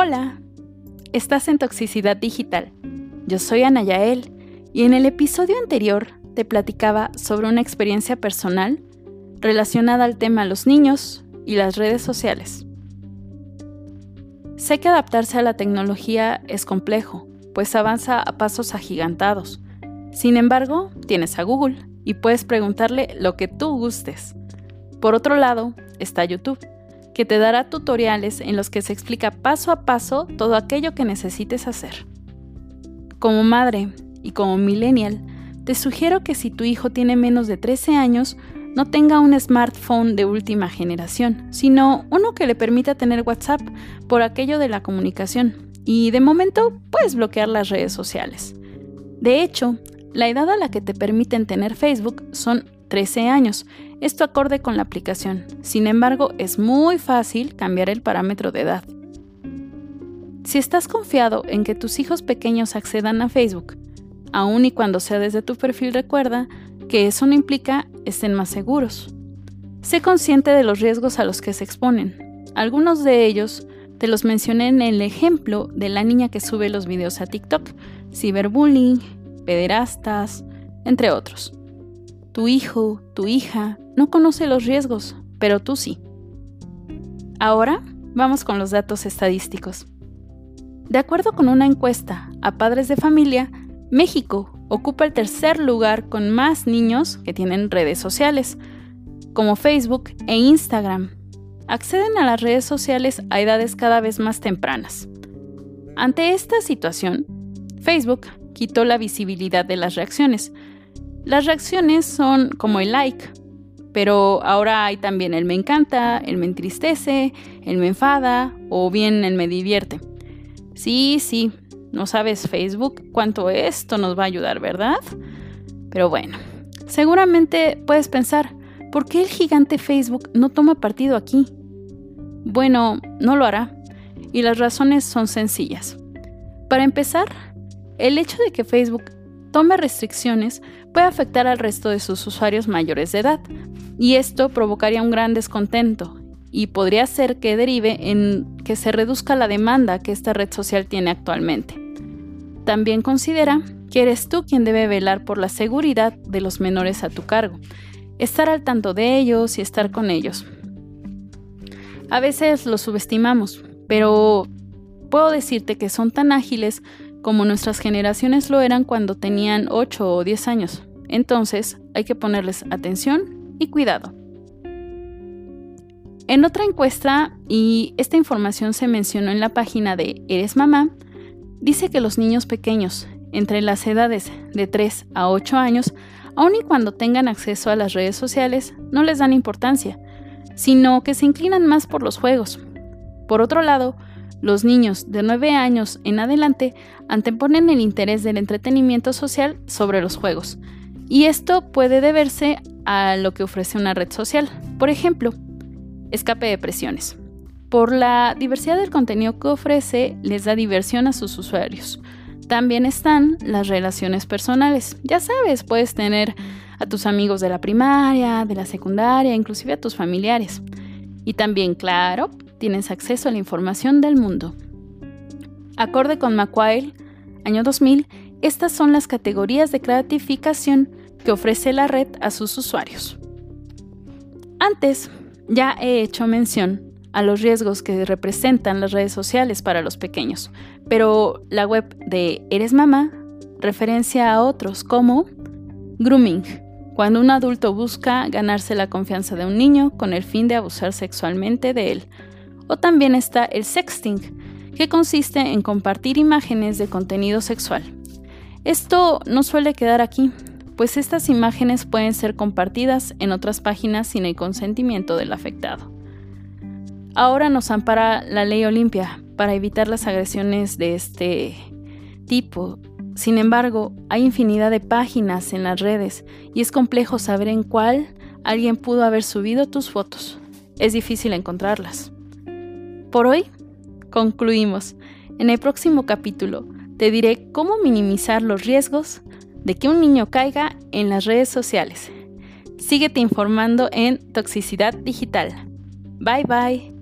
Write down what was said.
Hola, estás en Toxicidad Digital. Yo soy Ana Yael y en el episodio anterior te platicaba sobre una experiencia personal relacionada al tema los niños y las redes sociales. Sé que adaptarse a la tecnología es complejo, pues avanza a pasos agigantados. Sin embargo, tienes a Google y puedes preguntarle lo que tú gustes. Por otro lado, está YouTube que te dará tutoriales en los que se explica paso a paso todo aquello que necesites hacer. Como madre y como millennial, te sugiero que si tu hijo tiene menos de 13 años, no tenga un smartphone de última generación, sino uno que le permita tener WhatsApp por aquello de la comunicación. Y de momento puedes bloquear las redes sociales. De hecho, la edad a la que te permiten tener Facebook son 13 años, esto acorde con la aplicación. Sin embargo, es muy fácil cambiar el parámetro de edad. Si estás confiado en que tus hijos pequeños accedan a Facebook, aun y cuando sea desde tu perfil, recuerda que eso no implica estén más seguros. Sé consciente de los riesgos a los que se exponen. Algunos de ellos te los mencioné en el ejemplo de la niña que sube los videos a TikTok, ciberbullying, pederastas, entre otros. Tu hijo, tu hija, no conoce los riesgos, pero tú sí. Ahora vamos con los datos estadísticos. De acuerdo con una encuesta a padres de familia, México ocupa el tercer lugar con más niños que tienen redes sociales, como Facebook e Instagram. Acceden a las redes sociales a edades cada vez más tempranas. Ante esta situación, Facebook quitó la visibilidad de las reacciones, las reacciones son como el like, pero ahora hay también el me encanta, el me entristece, el me enfada o bien el me divierte. Sí, sí, no sabes Facebook cuánto esto nos va a ayudar, ¿verdad? Pero bueno, seguramente puedes pensar, ¿por qué el gigante Facebook no toma partido aquí? Bueno, no lo hará, y las razones son sencillas. Para empezar, el hecho de que Facebook tome restricciones puede afectar al resto de sus usuarios mayores de edad, y esto provocaría un gran descontento y podría ser que derive en que se reduzca la demanda que esta red social tiene actualmente. También considera que eres tú quien debe velar por la seguridad de los menores a tu cargo, estar al tanto de ellos y estar con ellos. A veces los subestimamos, pero puedo decirte que son tan ágiles como nuestras generaciones lo eran cuando tenían 8 o 10 años. Entonces hay que ponerles atención y cuidado. En otra encuesta, y esta información se mencionó en la página de Eres Mamá, dice que los niños pequeños, entre las edades de 3 a 8 años, aun y cuando tengan acceso a las redes sociales, no les dan importancia, sino que se inclinan más por los juegos. Por otro lado, los niños de 9 años en adelante anteponen el interés del entretenimiento social sobre los juegos, y esto puede deberse a lo que ofrece una red social. Por ejemplo, escape de presiones. Por la diversidad del contenido que ofrece, les da diversión a sus usuarios. También están las relaciones personales. Ya sabes, puedes tener a tus amigos de la primaria, de la secundaria, inclusive a tus familiares. Y también, claro, tienes acceso a la información del mundo. Acorde con Macquarie, año 2000, estas son las categorías de gratificación que ofrece la red a sus usuarios. Antes, ya he hecho mención a los riesgos que representan las redes sociales para los pequeños, pero la web de Eres Mamá referencia a otros como grooming, cuando un adulto busca ganarse la confianza de un niño con el fin de abusar sexualmente de él, o también está el sexting, que consiste en compartir imágenes de contenido sexual. Esto no suele quedar aquí, pues estas imágenes pueden ser compartidas en otras páginas sin el consentimiento del afectado. Ahora nos ampara la ley Olimpia para evitar las agresiones de este tipo. Sin embargo, hay infinidad de páginas en las redes y es complejo saber en cuál alguien pudo haber subido tus fotos. Es difícil encontrarlas. Por hoy, concluimos. En el próximo capítulo te diré cómo minimizar los riesgos de que un niño caiga en las redes sociales. Síguete informando en Toxicidad Digital. Bye bye.